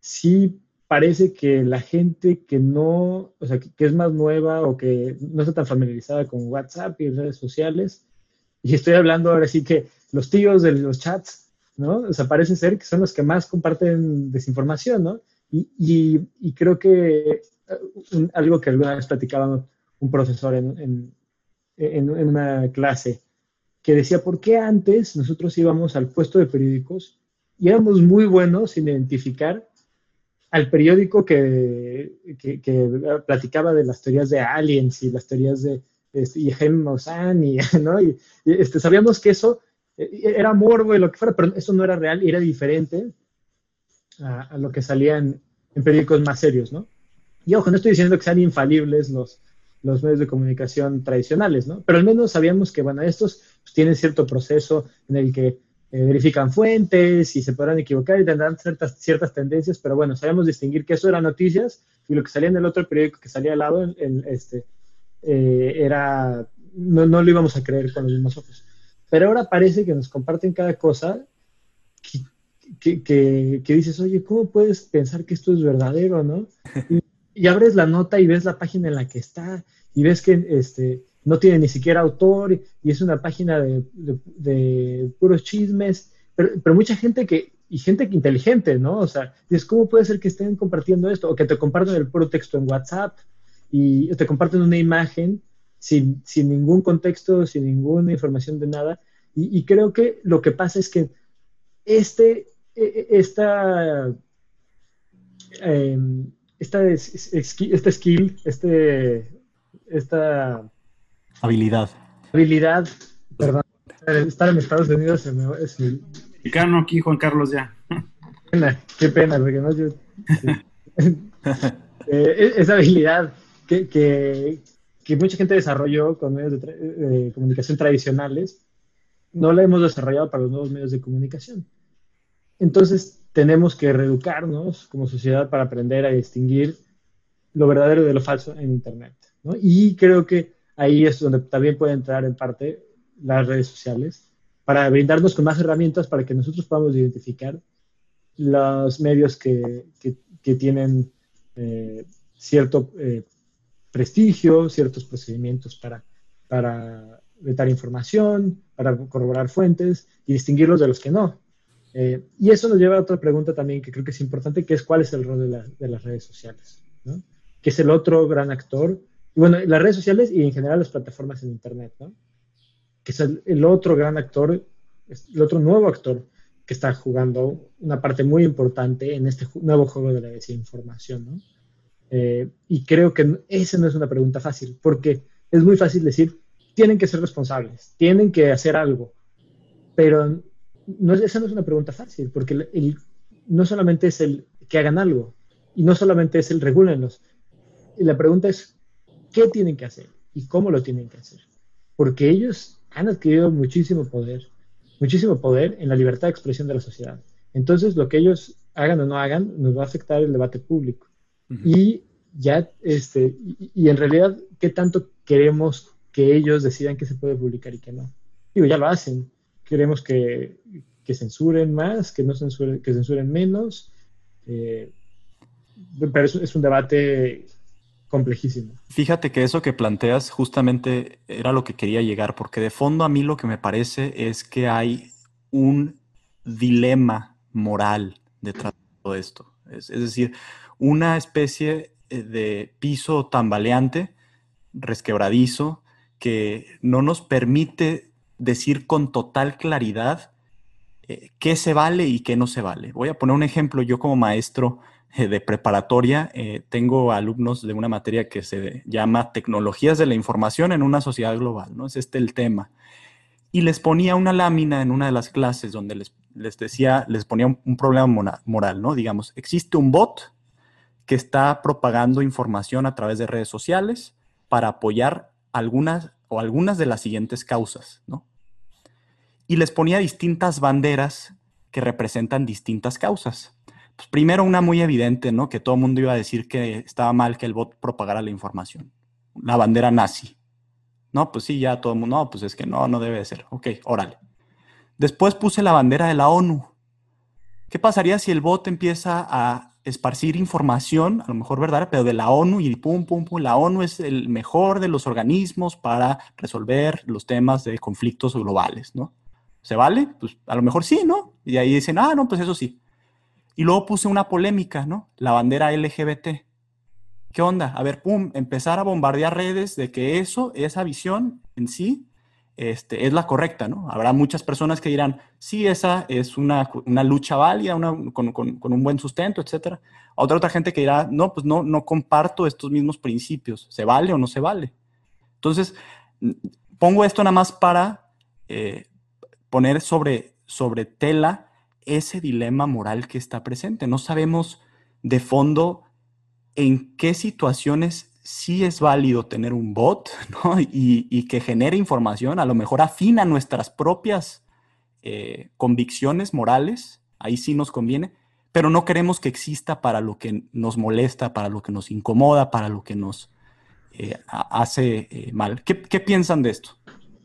sí parece que la gente que no, o sea, que, que es más nueva o que no está tan familiarizada con WhatsApp y redes sociales, y estoy hablando ahora sí que los tíos de los chats, ¿no? O sea, parece ser que son los que más comparten desinformación, ¿no? Y, y, creo que eh, algo que alguna vez platicaba un profesor en, en, en, una clase, que decía, ¿por qué antes nosotros íbamos al puesto de periódicos y éramos muy buenos en identificar al periódico que, que, platicaba de las teorías de aliens y las teorías de, y Jaime Maussan, y, ¿no? y, este, sabíamos que eso eh, era morbo y lo que fuera, pero eso no era real y era diferente a, lo que salía en, periódicos más serios, ¿no? Y ojo, no estoy diciendo que sean infalibles los, los medios de comunicación tradicionales, ¿no? Pero al menos sabíamos que, bueno, estos pues, tienen cierto proceso en el que eh, verifican fuentes y se podrán equivocar y tendrán ciertas, ciertas tendencias, pero bueno, sabíamos distinguir que eso eran noticias y lo que salía en el otro periódico que salía al lado, el, este, eh, era, no, no, lo íbamos a creer con los mismos ojos. Pero ahora parece que nos comparten cada cosa que, que, que, dices, oye, ¿cómo puedes pensar que esto es verdadero, no? Y, abres la nota y ves la página en la que está y ves que este, no tiene ni siquiera autor y es una página de, de, puros chismes, pero, pero, mucha gente que, y gente inteligente, ¿no? O sea, dices, ¿cómo puede ser que estén compartiendo esto? O que te comparten el puro texto en WhatsApp y te comparten una imagen sin, sin ningún contexto, sin ninguna información de nada. Y, creo que lo que pasa es que este, e, e, esta, em, esta, esta skill, este, esta habilidad. Habilidad, perdón, estar en Estados Unidos es mi... Mexicano aquí, Juan Carlos, ya. Qué pena, qué pena, porque no yo... Eh, esa habilidad que, mucha gente desarrolló con medios de, comunicación tradicionales, no la hemos desarrollado para los nuevos medios de comunicación. Entonces, tenemos que reeducarnos como sociedad para aprender a distinguir lo verdadero de lo falso en Internet. Y creo que ahí es donde también puede entrar en parte las redes sociales para brindarnos con más herramientas para que nosotros podamos identificar los medios que, tienen eh, cierto eh, prestigio, ciertos procedimientos para, para vetar información, para corroborar fuentes y distinguirlos de los que no. Eh, y eso nos lleva a otra pregunta también que creo que es importante, que es cuál es el rol de, las redes sociales, ¿no? que es el otro gran actor. Bueno, las redes sociales y en general las plataformas en Internet, ¿no? que es el, otro gran actor, el otro nuevo actor que está jugando una parte muy importante en este nuevo juego de la desinformación. ¿no? Eh, y creo que esa no es una pregunta fácil, porque es muy fácil decir, tienen que ser responsables, tienen que hacer algo, pero no, esa no es una pregunta fácil, porque no solamente es el que hagan algo, y no solamente es el regúlenlos, la pregunta es, ¿qué tienen que hacer? ¿Y cómo lo tienen que hacer? Porque ellos han adquirido muchísimo poder, muchísimo poder en la libertad de expresión de la sociedad. Entonces, lo que ellos hagan o no hagan nos va a afectar el debate público. Y ya, este, y, en realidad, ¿qué tanto queremos que ellos decidan qué se puede publicar y qué no? Digo, ya lo hacen. Queremos que, censuren más, que no censuren, que censuren menos. Eh, pero es, un debate complejísimo. Fíjate que eso que planteas justamente era lo que quería llegar, porque de fondo a mí lo que me parece es que hay un dilema moral detrás de todo esto. Es, es decir, una especie eh, de piso tambaleante, resquebradizo, que no nos permite decir con total claridad eh, qué se vale y qué no se vale. Voy a poner un ejemplo. Yo como maestro eh, de preparatoria tengo alumnos de una materia que se llama Tecnologías de la Información en una sociedad global, ¿no? Es este el tema. Y les ponía una lámina en una de las clases donde les, decía, les ponía un, problema moral, ¿no? Digamos, existe un bot que está propagando información a través de redes sociales para apoyar algunas o algunas de las siguientes causas, ¿no? Y les ponía distintas banderas que representan distintas causas. Pues primero una muy evidente, ¿no? Que todo el mundo iba a decir que estaba mal que el bot propagara la información. La bandera nazi. No, pues sí, ya todo el mundo, no, pues es que no, no debe de ser. Ok, órale. Después puse la bandera de la ONU. ¿Qué pasaría si el bot empieza a esparcir información, a lo mejor verdad, pero de la ONU y pum, pum, pum, la ONU es el mejor de los organismos para resolver los temas de conflictos globales, ¿no? ¿Se vale? Pues a lo mejor sí, ¿no? Y ahí dicen, ah, no, pues eso sí. Y luego puse una polémica, ¿no? La bandera LGBT. ¿Qué onda? A ver, pum, empezar a bombardear redes de que eso, esa visión en sí, este, es la correcta, ¿no? Habrá muchas personas que dirán, sí, esa es una, lucha válida, con, un buen sustento, etc. Otra otra gente que dirá, no, pues no, no comparto estos mismos principios, ¿se vale o no se vale? Entonces, pongo esto nada más para eh, poner sobre, sobre tela ese dilema moral que está presente. No sabemos de fondo en qué situaciones sí es válido tener un bot, ¿no? Y, que genere información, a lo mejor afina nuestras propias eh, convicciones morales, ahí sí nos conviene, pero no queremos que exista para lo que nos molesta, para lo que nos incomoda, para lo que nos eh, hace eh, mal. ¿Qué, piensan de esto?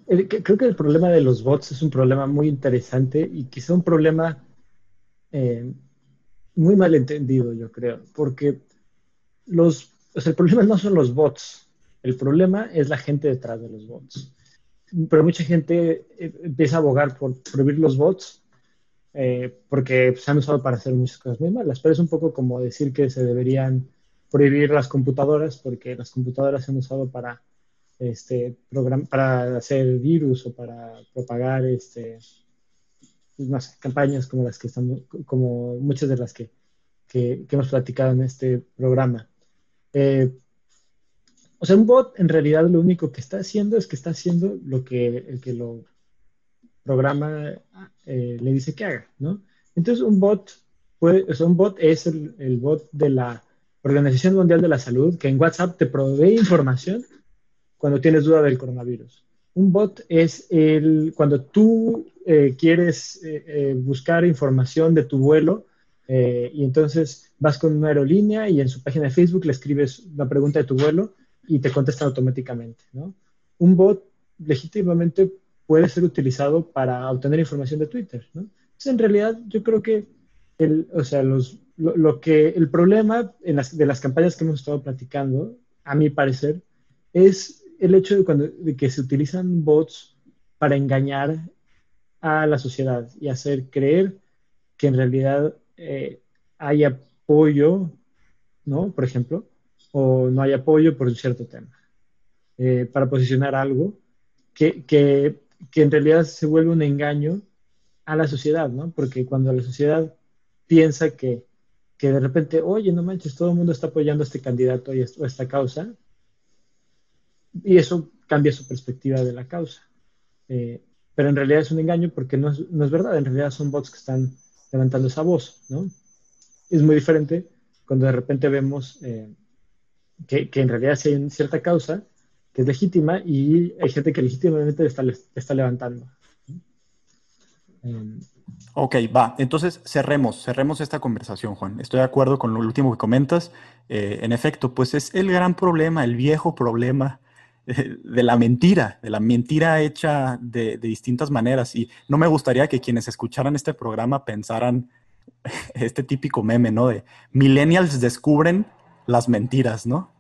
Creo que el problema de los bots es un problema muy interesante y quizá un problema muy mal entendido, yo creo, porque los el problema no son los bots, el problema es la gente detrás de los bots. Pero mucha gente eh, empieza a abogar por prohibir los bots eh, porque se han usado para hacer muchas cosas muy malas. Pero es un poco como decir que se deberían prohibir las computadoras porque las computadoras se han usado para, este, para hacer virus o para propagar este, campañas como las que estamos, como muchas de las que hemos platicado en este programa. Eh, o sea, un bot en realidad lo único que está haciendo es que está haciendo lo que el que lo programa eh, le dice que haga, ¿no? Entonces un bot, puede, o sea, un bot es el, el, bot de la Organización Mundial de la Salud que en WhatsApp te provee información cuando tienes duda del coronavirus. Un bot es el cuando tú eh, quieres buscar información de tu vuelo eh, y entonces vas con una aerolínea y en su página de Facebook le escribes la pregunta de tu vuelo y te contestan automáticamente. ¿no? Un bot legítimamente puede ser utilizado para obtener información de Twitter. ¿no? Entonces, en realidad, yo creo que el, o sea, los, lo, que el problema en las, de las campañas que hemos estado platicando, a mi parecer, es el hecho de, cuando, de que se utilizan bots para engañar a la sociedad y hacer creer que en realidad eh, hay apoyo, ¿no? Por ejemplo, o no hay apoyo por un cierto tema, eh, para posicionar algo que, que, que, en realidad se vuelve un engaño a la sociedad, ¿no? Porque cuando la sociedad piensa que, que de repente, oye, no manches, todo el mundo está apoyando a este candidato y a esta causa, y eso cambia su perspectiva de la causa. Eh, pero en realidad es un engaño porque no es, no es, verdad, en realidad son bots que están levantando esa voz, ¿no? Es muy diferente cuando de repente vemos eh, que, que, en realidad sí hay cierta causa que es legítima y hay gente que legítimamente está, está levantando. Eh, ok, va. Entonces cerremos, cerremos esta conversación, Juan. Estoy de acuerdo con lo último que comentas. Eh, en efecto, pues es el gran problema, el viejo problema de la mentira, de la mentira hecha de, distintas maneras. Y no me gustaría que quienes escucharan este programa pensaran este típico meme, ¿no? De millennials descubren las mentiras, ¿no?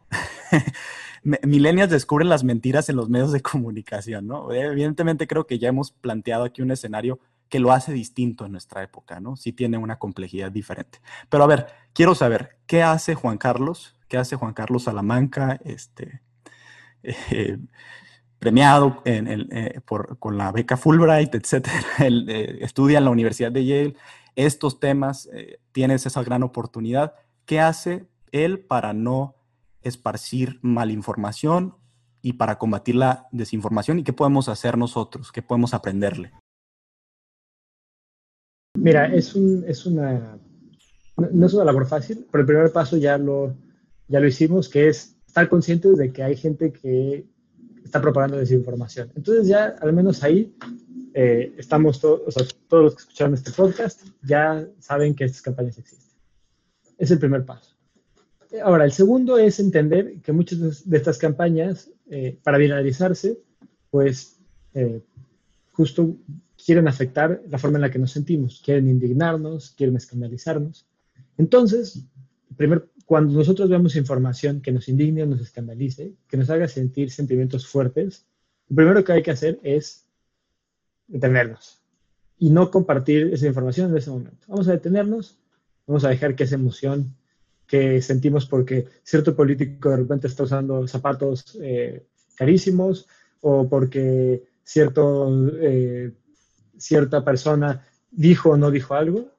millennials descubren las mentiras en los medios de comunicación, ¿no? Evidentemente creo que ya hemos planteado aquí un escenario que lo hace distinto en nuestra época, ¿no? Sí tiene una complejidad diferente. Pero a ver, quiero saber, ¿qué hace Juan Carlos? ¿Qué hace Juan Carlos Salamanca? Este, eh, premiado eh, con la beca Fulbright, etcétera. Eh, estudia en la Universidad de Yale estos temas, tienes esa gran oportunidad. ¿Qué hace él para no esparcir malinformación y para combatir la desinformación? ¿Y qué podemos hacer nosotros? ¿Qué podemos aprenderle? Mira, es, un, es una, no es una labor fácil, pero el primer paso ya lo, ya lo hicimos, que es estar conscientes de que hay gente que está propagando desinformación. Entonces ya al menos ahí eh, estamos todos, o sea, todos los que escucharon este podcast ya saben que estas campañas existen. Es el primer paso. Ahora, el segundo es entender que muchas de estas campañas, eh, para viralizarse, pues eh, justo quieren afectar la forma en la que nos sentimos, quieren indignarnos, quieren escandalizarnos. Entonces, primer cuando nosotros vemos información que nos indigne nos escandalice, que nos haga sentir sentimientos fuertes, lo primero que hay que hacer es detenernos y no compartir esa información en ese momento. Vamos a detenernos, vamos a dejar que esa emoción que sentimos porque cierto político de repente está usando zapatos eh, carísimos o porque cierto, eh, cierta persona dijo o no dijo algo,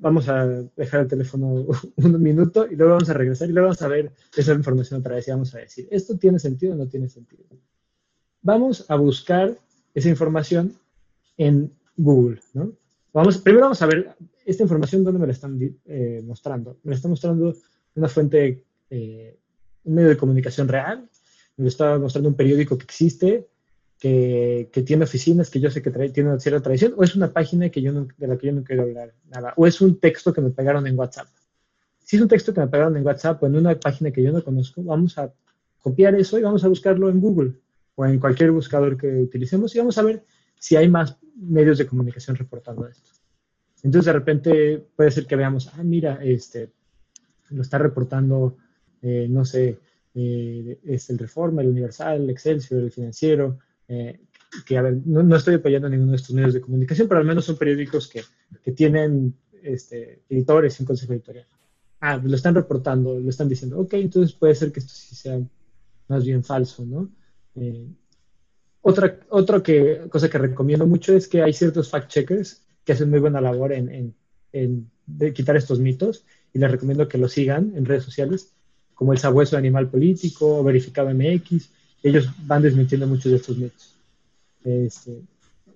vamos a dejar el teléfono un minuto y luego vamos a regresar y luego vamos a ver esa información otra vez y vamos a decir, ¿esto tiene sentido o no tiene sentido? Vamos a buscar esa información en Google. Vamos, primero vamos a ver esta información, ¿dónde me la están eh, mostrando? Me la está mostrando una fuente, eh, un medio de comunicación real, me lo está mostrando un periódico que existe, que, tiene oficinas que yo sé que tiene una cierta tradición, o es una página que yo de la que yo no quiero hablar nada, o es un texto que me pegaron en WhatsApp. Si es un texto que me pegaron en WhatsApp o en una página que yo no conozco, vamos a copiar eso y vamos a buscarlo en Google o en cualquier buscador que utilicemos y vamos a ver si hay más medios de comunicación reportando esto. Entonces de repente puede ser que veamos, ah, mira, este, lo está reportando, eh, no sé, eh, es el Reforma, el Universal, el Excelsior, el Financiero, eh, que a ver, no, estoy apoyando ninguno de estos medios de comunicación, pero al menos son periódicos que, que tienen este, editores un consejo editorial. Ah, lo están reportando, lo están diciendo, ok, entonces puede ser que esto sí sea más bien falso, ¿no? Eh, otra otra que, cosa que recomiendo mucho es que hay ciertos fact-checkers que hacen muy buena labor en, en, en de quitar estos mitos y les recomiendo que lo sigan en redes sociales, como el sabueso animal político, verificado MX, ellos van desmintiendo muchos de estos mitos. Este,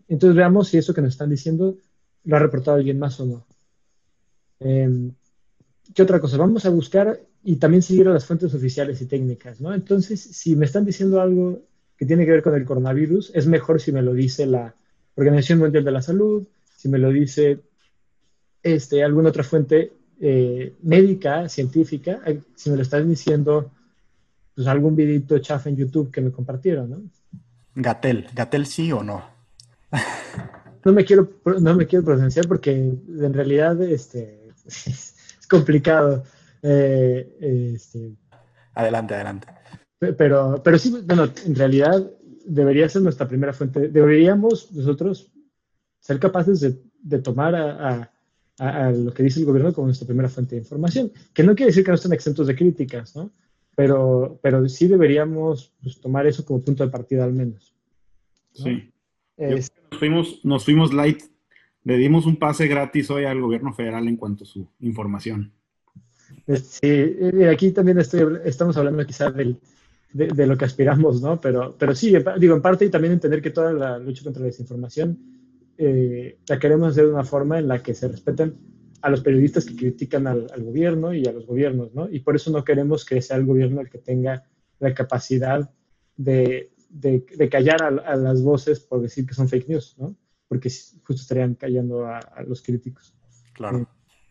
entonces veamos si eso que nos están diciendo lo ha reportado alguien más o no. Em, ¿Qué otra cosa? Vamos a buscar y también seguir a las fuentes oficiales y técnicas, ¿no? Entonces, si me están diciendo algo que tiene que ver con el coronavirus, es mejor si me lo dice la Organización Mundial de la Salud, si me lo dice este, alguna otra fuente eh, médica, científica, si me lo están diciendo pues algún videito chafa en YouTube que me compartieron, ¿no? Gatel, Gatel sí o no. no me quiero, no me quiero pronunciar porque en realidad este, es complicado. Eh, este, adelante, adelante. Pero, pero sí, bueno, en realidad debería ser nuestra primera fuente. Deberíamos nosotros ser capaces de, tomar a, a, lo que dice el gobierno como nuestra primera fuente de información, que no quiere decir que no estén exentos de críticas, ¿no? Pero, pero sí deberíamos pues, tomar eso como punto de partida al menos. Sí. Nos, fuimos, nos fuimos light, le dimos un pase gratis hoy al gobierno federal en cuanto a su información. Sí, aquí también estoy, estamos hablando quizá del, de, lo que aspiramos, ¿no? Pero, pero sí, digo, en parte y también entender que toda la lucha contra la desinformación eh, la queremos hacer de una forma en la que se respeten a los periodistas que critican al, gobierno y a los gobiernos, ¿no? Y por eso no queremos que sea el gobierno el que tenga la capacidad de, de, callar a, las voces por decir que son fake news, ¿no? Porque justo estarían callando a, los críticos. Claro.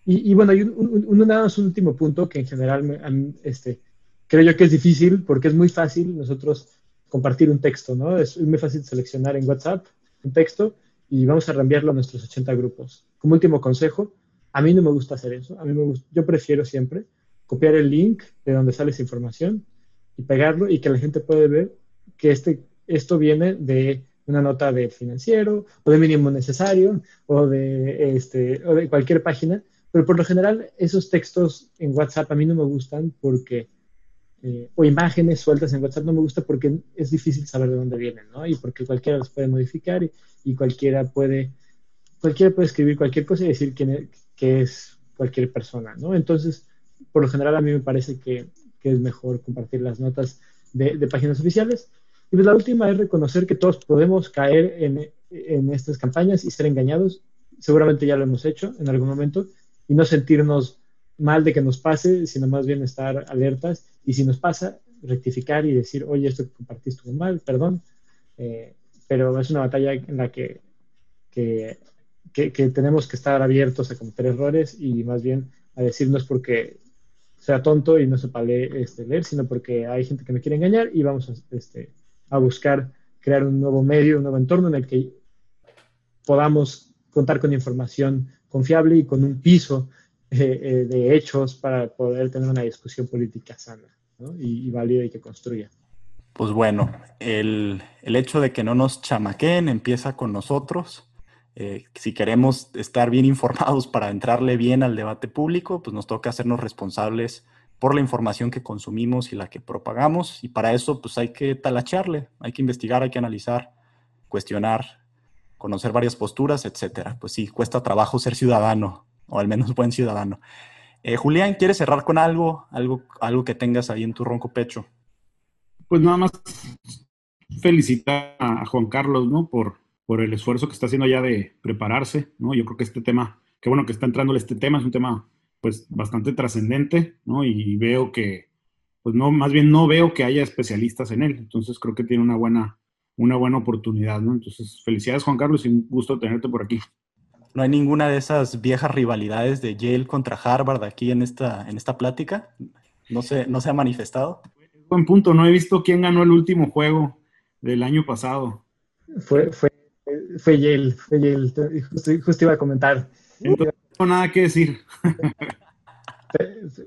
Eh, y, bueno, hay un, un, un, último punto que en general me, este, creo yo que es difícil porque es muy fácil nosotros compartir un texto, ¿no? Es muy fácil seleccionar en WhatsApp un texto y vamos a reenviarlo a nuestros 80 grupos. Como último consejo, a mí no me gusta hacer eso. A mí me gusta, yo prefiero siempre copiar el link de donde sale esa información y pegarlo y que la gente pueda ver que este, esto viene de una nota de financiero o de mínimo necesario o de, este, o de cualquier página. Pero por lo general esos textos en WhatsApp a mí no me gustan porque eh, o imágenes sueltas en WhatsApp no me gusta porque es difícil saber de dónde vienen, ¿no? Y porque cualquiera los puede modificar y, cualquiera puede cualquiera puede escribir cualquier cosa y decir quién que es cualquier persona, ¿no? Entonces, por lo general a mí me parece que, que es mejor compartir las notas de, páginas oficiales. Y pues la última es reconocer que todos podemos caer en, en estas campañas y ser engañados. Seguramente ya lo hemos hecho en algún momento y no sentirnos mal de que nos pase, sino más bien estar alertas y si nos pasa, rectificar y decir, oye, esto que compartí estuvo mal, perdón, eh, pero es una batalla en la que, que, tenemos que estar abiertos a cometer errores y más bien a decirnos porque sea tonto y no sepa leer, este, leer, sino porque hay gente que me quiere engañar y vamos a, este, a buscar crear un nuevo medio, un nuevo entorno en el que podamos contar con información confiable y con un piso eh, eh, de hechos para poder tener una discusión política sana y, válida y que construya. Pues bueno, el, hecho de que no nos chamaqueen empieza con nosotros. Eh, si queremos estar bien informados para entrarle bien al debate público, pues nos toca hacernos responsables por la información que consumimos y la que propagamos. Y para eso, pues hay que talacharle, hay que investigar, hay que analizar, cuestionar, conocer varias posturas, etcétera. Pues sí, cuesta trabajo ser ciudadano o al menos buen ciudadano. Eh, Julián, ¿quieres cerrar con algo, algo, algo que tengas ahí en tu ronco pecho? Pues nada más felicitar a Juan Carlos, ¿no? Por, por el esfuerzo que está haciendo ya de prepararse, ¿no? Yo creo que este tema, qué bueno que está entrando este tema, es un tema pues bastante trascendente, ¿no? Y veo que, pues no, más bien no veo que haya especialistas en él, entonces creo que tiene una buena, una buena oportunidad, ¿no? Entonces, felicidades Juan Carlos y un gusto tenerte por aquí no hay ninguna de esas viejas rivalidades de Yale contra Harvard aquí en esta, en esta plática. No se, no se ha manifestado. Buen punto, no he visto quién ganó el último juego del año pasado. Fue, fue, fue Yale, fue Yale. Justo, iba a comentar. no tengo nada que decir.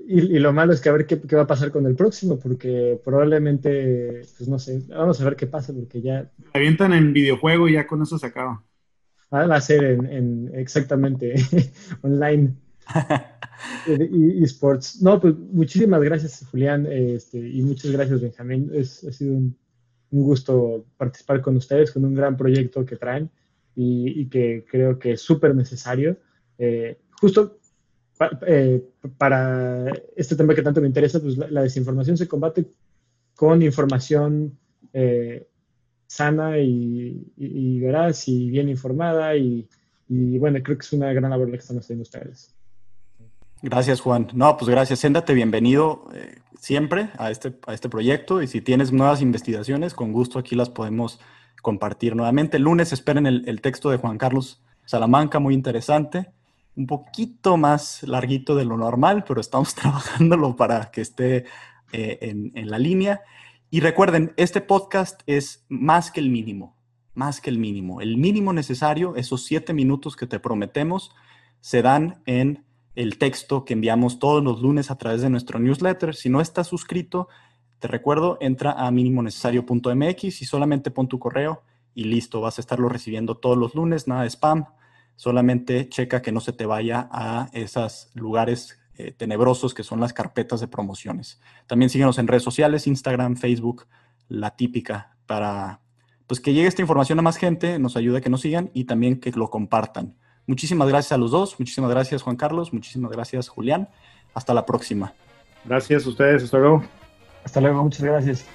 Y, lo malo es que a ver qué, qué, va a pasar con el próximo, porque probablemente, pues no sé, vamos a ver qué pasa, porque ya... avientan en videojuego y ya con eso se acaba. Va a ser en, exactamente online. y, esports. No, pues muchísimas gracias, Julián, este, y muchas gracias, Benjamín. Es, ha sido un, gusto participar con ustedes, con un gran proyecto que traen y, que creo que es súper necesario. Eh, justo eh, para este tema que tanto me interesa, pues la, desinformación se combate con información eh, sana y, y, veraz y bien informada y, bueno, creo que es una gran labor la que están haciendo ustedes. Gracias, Juan. No, pues gracias. Séntate bienvenido eh, siempre a este, a este proyecto y si tienes nuevas investigaciones, con gusto aquí las podemos compartir nuevamente. El lunes esperen el, texto de Juan Carlos Salamanca, muy interesante. Un poquito más larguito de lo normal, pero estamos trabajándolo para que esté eh, en, en la línea. Y recuerden, este podcast es más que el mínimo, más que el mínimo. El mínimo necesario, esos siete minutos que te prometemos, se dan en el texto que enviamos todos los lunes a través de nuestro newsletter. Si no estás suscrito, te recuerdo, entra a minimonecesario.mx y solamente pon tu correo y listo, vas a estarlo recibiendo todos los lunes, nada de spam. Solamente checa que no se te vaya a esos lugares eh, tenebrosos que son las carpetas de promociones. También síguenos en redes sociales, Instagram, Facebook, la típica, para pues que llegue esta información a más gente, nos ayuda a que nos sigan y también que lo compartan. Muchísimas gracias a los dos, muchísimas gracias Juan Carlos, muchísimas gracias Julián. Hasta la próxima. Gracias a ustedes, hasta luego. Hasta luego, muchas gracias.